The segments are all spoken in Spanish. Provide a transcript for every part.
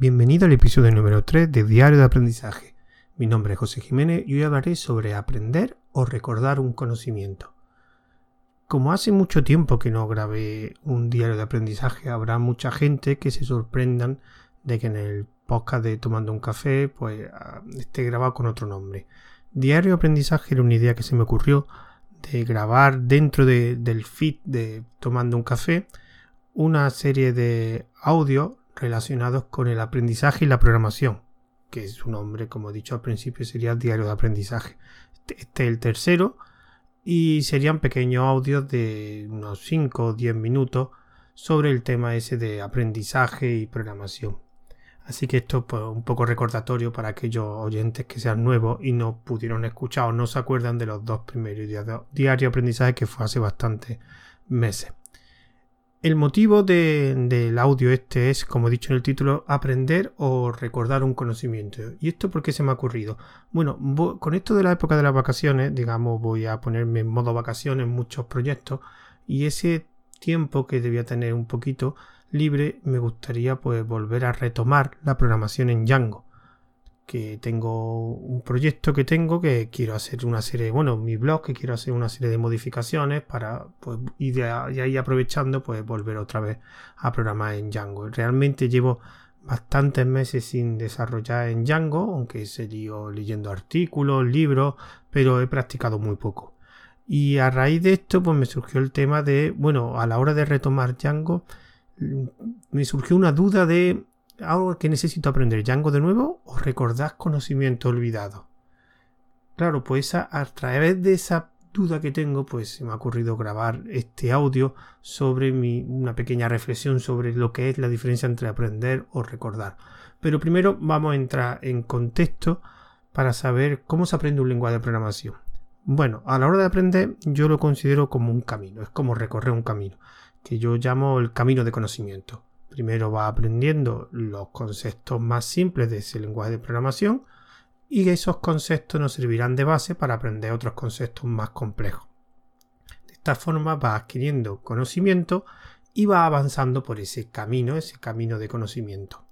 Bienvenido al episodio número 3 de Diario de Aprendizaje. Mi nombre es José Jiménez y hoy hablaré sobre aprender o recordar un conocimiento. Como hace mucho tiempo que no grabé un diario de aprendizaje, habrá mucha gente que se sorprendan de que en el podcast de Tomando un Café pues ah, esté grabado con otro nombre. Diario de aprendizaje era una idea que se me ocurrió de grabar dentro del feed de Tomando un Café una serie de audio relacionados con el aprendizaje y la programación, que su nombre, como he dicho al principio, sería diario de aprendizaje. Este, este es el tercero y serían pequeños audios de unos 5 o 10 minutos sobre el tema ese de aprendizaje y programación. Así que esto es pues, un poco recordatorio para aquellos oyentes que sean nuevos y no pudieron escuchar o no se acuerdan de los dos primeros diarios de aprendizaje que fue hace bastantes meses. El motivo del audio este es, como he dicho en el título, aprender o recordar un conocimiento. ¿Y esto por qué se me ha ocurrido? Bueno, con esto de la época de las vacaciones, digamos, voy a ponerme en modo vacaciones en muchos proyectos y ese tiempo que debía tener un poquito libre, me gustaría pues volver a retomar la programación en Django que tengo un proyecto que tengo que quiero hacer una serie, bueno, mi blog que quiero hacer una serie de modificaciones para, pues, y de ahí aprovechando, pues volver otra vez a programar en Django. Realmente llevo bastantes meses sin desarrollar en Django, aunque he seguido leyendo artículos, libros, pero he practicado muy poco. Y a raíz de esto, pues me surgió el tema de, bueno, a la hora de retomar Django, mm, me surgió una duda de algo que necesito aprender Django de nuevo o recordar conocimiento olvidado. Claro, pues a, través de esa duda que tengo, pues se me ha ocurrido grabar este audio sobre mi, una pequeña reflexión sobre lo que es la diferencia entre aprender o recordar. Pero primero vamos a entrar en contexto para saber cómo se aprende un lenguaje de programación. Bueno, a la hora de aprender yo lo considero como un camino, es como recorrer un camino, que yo llamo el camino de conocimiento. Primero va aprendiendo los conceptos más simples de ese lenguaje de programación y esos conceptos nos servirán de base para aprender otros conceptos más complejos. De esta forma va adquiriendo conocimiento y va avanzando por ese camino, ese camino de conocimiento.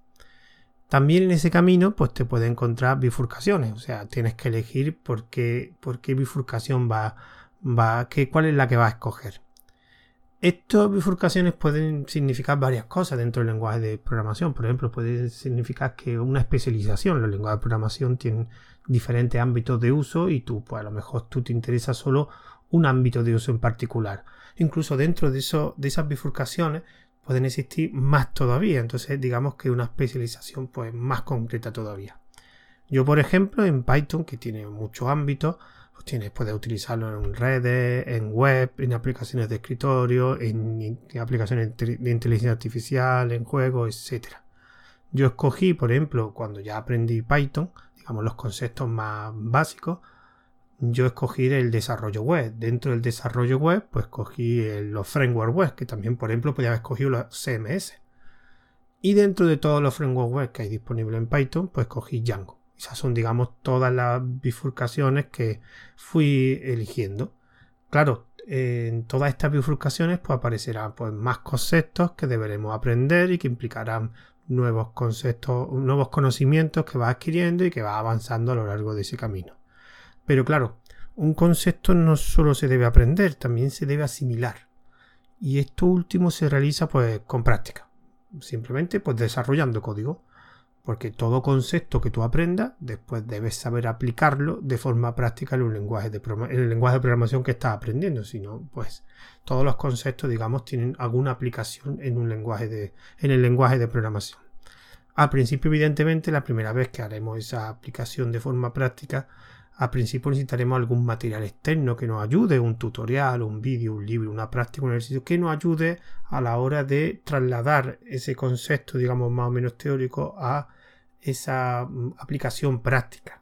También en ese camino pues te puede encontrar bifurcaciones, o sea, tienes que elegir por qué, por qué bifurcación va, va qué, cuál es la que va a escoger. Estas bifurcaciones pueden significar varias cosas dentro del lenguaje de programación. Por ejemplo, puede significar que una especialización. Los lenguajes de programación tienen diferentes ámbitos de uso y tú, pues a lo mejor tú te interesa solo un ámbito de uso en particular. Incluso dentro de, eso, de esas bifurcaciones pueden existir más todavía. Entonces, digamos que una especialización pues más concreta todavía. Yo, por ejemplo, en Python, que tiene muchos ámbitos, pues tienes, puedes utilizarlo en redes, en web, en aplicaciones de escritorio, en, aplicaciones de inteligencia artificial, en juegos, etc. Yo escogí, por ejemplo, cuando ya aprendí Python, digamos los conceptos más básicos, yo escogí el desarrollo web. Dentro del desarrollo web, pues escogí los frameworks web, que también, por ejemplo, podía haber escogido los CMS. Y dentro de todos los frameworks web que hay disponibles en Python, pues escogí Django. Esas son, digamos, todas las bifurcaciones que fui eligiendo. Claro, en todas estas bifurcaciones pues aparecerán pues, más conceptos que deberemos aprender y que implicarán nuevos conceptos, nuevos conocimientos que va adquiriendo y que va avanzando a lo largo de ese camino. Pero claro, un concepto no solo se debe aprender, también se debe asimilar. Y esto último se realiza pues con práctica. Simplemente pues desarrollando código porque todo concepto que tú aprendas, después debes saber aplicarlo de forma práctica en, un lenguaje de el lenguaje de programación que estás aprendiendo. Si no, pues todos los conceptos, digamos, tienen alguna aplicación en, un lenguaje de, en el lenguaje de programación. Al principio, evidentemente, la primera vez que haremos esa aplicación de forma práctica, al principio necesitaremos algún material externo que nos ayude, un tutorial, un vídeo, un libro, una práctica, un ejercicio, que nos ayude a la hora de trasladar ese concepto, digamos, más o menos teórico a esa mm, aplicación práctica.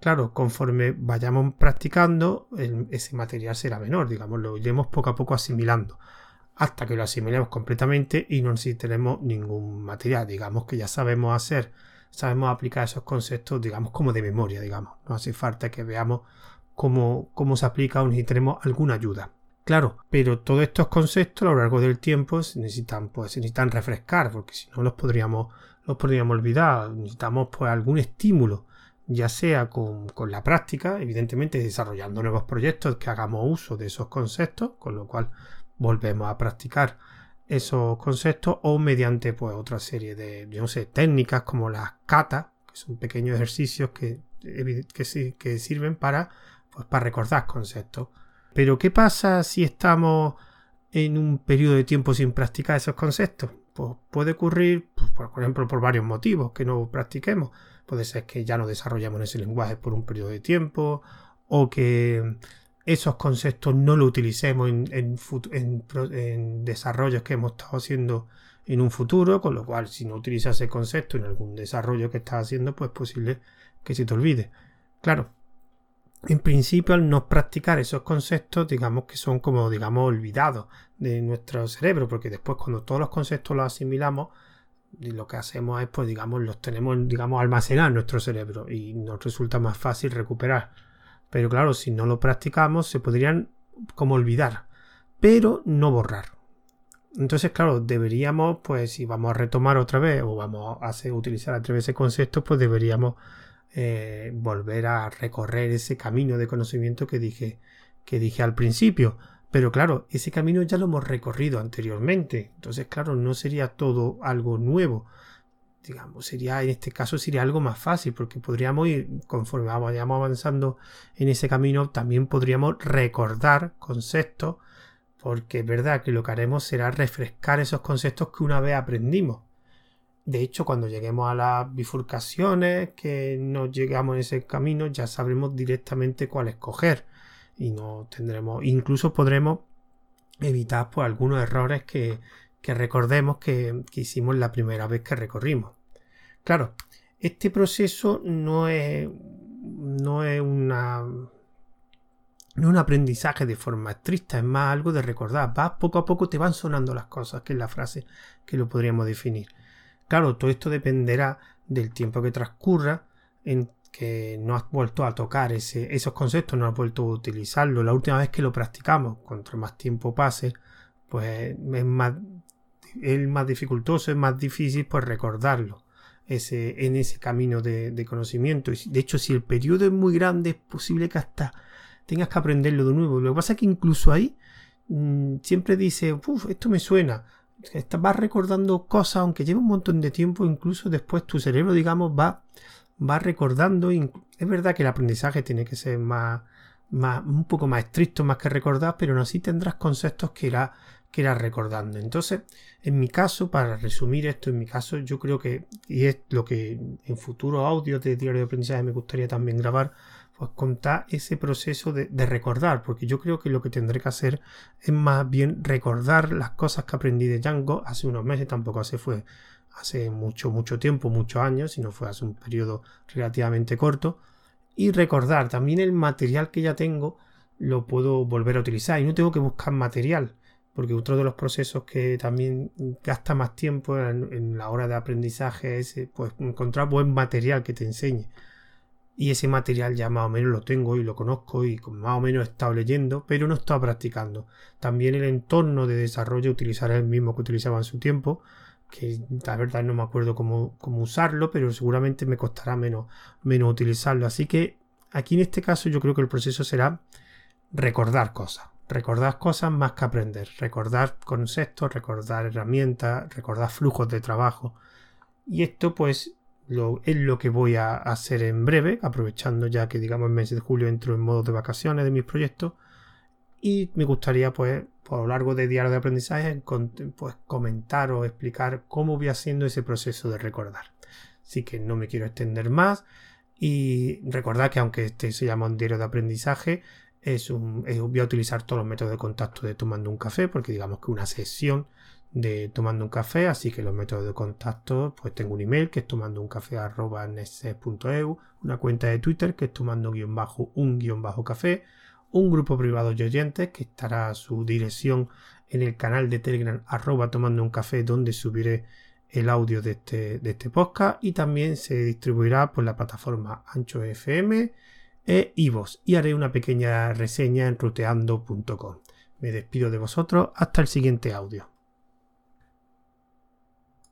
Claro, conforme vayamos practicando, ese material será menor, digamos, lo iremos poco a poco asimilando, hasta que lo asimilemos completamente y no necesitaremos ningún material, digamos que ya sabemos hacer, sabemos aplicar esos conceptos, digamos, como de memoria, digamos, no hace falta que veamos cómo, cómo se aplica o necesitaremos alguna ayuda. Claro, pero todos estos conceptos a lo largo del tiempo se necesitan, pues, necesitan refrescar, porque si no los podríamos, los podríamos olvidar. Necesitamos pues algún estímulo, ya sea con, con la práctica, evidentemente desarrollando nuevos proyectos que hagamos uso de esos conceptos, con lo cual volvemos a practicar esos conceptos o mediante pues otra serie de no sé, técnicas como las catas, que son pequeños ejercicios que, que, que sirven para, pues, para recordar conceptos. Pero ¿qué pasa si estamos en un periodo de tiempo sin practicar esos conceptos? Pues puede ocurrir, pues, por ejemplo, por varios motivos que no practiquemos. Puede ser que ya no desarrollamos ese lenguaje por un periodo de tiempo o que esos conceptos no los utilicemos en, desarrollos que hemos estado haciendo en un futuro, con lo cual si no utilizas ese concepto en algún desarrollo que estás haciendo, pues es posible que se te olvide. Claro, en principio al no practicar esos conceptos digamos que son como digamos olvidados de nuestro cerebro porque después cuando todos los conceptos los asimilamos lo que hacemos es pues digamos los tenemos digamos almacenar en nuestro cerebro y nos resulta más fácil recuperar. Pero claro si no lo practicamos se podrían como olvidar pero no borrar. Entonces claro deberíamos pues si vamos a retomar otra vez o vamos a hacer, utilizar a través de ese concepto pues deberíamos eh, volver a recorrer ese camino de conocimiento que dije, que dije al principio. Pero claro, ese camino ya lo hemos recorrido anteriormente. Entonces, claro, no sería todo algo nuevo. Digamos, sería, en este caso sería algo más fácil, porque podríamos ir, conforme vayamos avanzando en ese camino, también podríamos recordar conceptos, porque es verdad que lo que haremos será refrescar esos conceptos que una vez aprendimos. De hecho, cuando lleguemos a las bifurcaciones, que no llegamos en ese camino, ya sabremos directamente cuál escoger. Y no tendremos, incluso podremos evitar pues, algunos errores que, recordemos que, hicimos la primera vez que recorrimos. Claro, este proceso no es, no es una un aprendizaje de forma estricta, es más algo de recordar. Va poco a poco te van sonando las cosas, que es la frase que lo podríamos definir. Claro, todo esto dependerá del tiempo que transcurra en que no has vuelto a tocar esos conceptos, no has vuelto a utilizarlo. La última vez que lo practicamos, cuanto más tiempo pase, pues es más, es más dificultoso, es más difícil pues recordarlo ese, en ese camino de, conocimiento. De hecho, si el periodo es muy grande, es posible que hasta tengas que aprenderlo de nuevo. Lo que pasa es que incluso ahí mm, siempre dice, uff, esto me suena vas recordando cosas, aunque lleve un montón de tiempo, incluso después tu cerebro, digamos, va, va recordando. Es verdad que el aprendizaje tiene que ser más, más, un poco más estricto, más que recordar, pero aún así tendrás conceptos que irás que irá recordando. Entonces, en mi caso, para resumir esto, en mi caso, yo creo que, y es lo que en futuros audios de diario de aprendizaje me gustaría también grabar, pues contar ese proceso de, recordar, porque yo creo que lo que tendré que hacer es más bien recordar las cosas que aprendí de Django hace unos meses, tampoco hace fue hace mucho, mucho tiempo, muchos años, sino fue hace un periodo relativamente corto, y recordar también el material que ya tengo lo puedo volver a utilizar y no tengo que buscar material porque otro de los procesos que también gasta más tiempo en, en la hora de aprendizaje es pues, encontrar buen material que te enseñe y ese material ya más o menos lo tengo y lo conozco y más o menos he estado leyendo, pero no he estado practicando. También el entorno de desarrollo utilizaré el mismo que utilizaba en su tiempo, que la verdad no me acuerdo cómo, cómo usarlo, pero seguramente me costará menos, menos utilizarlo. Así que aquí en este caso yo creo que el proceso será recordar cosas. Recordar cosas más que aprender. Recordar conceptos, recordar herramientas, recordar flujos de trabajo. Y esto pues es lo que voy a hacer en breve, aprovechando ya que digamos el mes de julio entro en modo de vacaciones de mis proyectos y me gustaría pues a lo largo de diario de aprendizaje pues comentar o explicar cómo voy haciendo ese proceso de recordar. Así que no me quiero extender más y recordar que aunque este se llama un diario de aprendizaje es un, voy a utilizar todos los métodos de contacto de tomando un café porque digamos que una sesión de tomando un café, así que los métodos de contacto, pues tengo un email que es tomando un café una cuenta de Twitter que es tomando guion bajo un guion bajo café, un grupo privado de oyentes que estará a su dirección en el canal de Telegram arroba tomando un café donde subiré el audio de este, de este podcast y también se distribuirá por la plataforma Ancho FM e iVoox y haré una pequeña reseña en ruteando.com. Me despido de vosotros hasta el siguiente audio.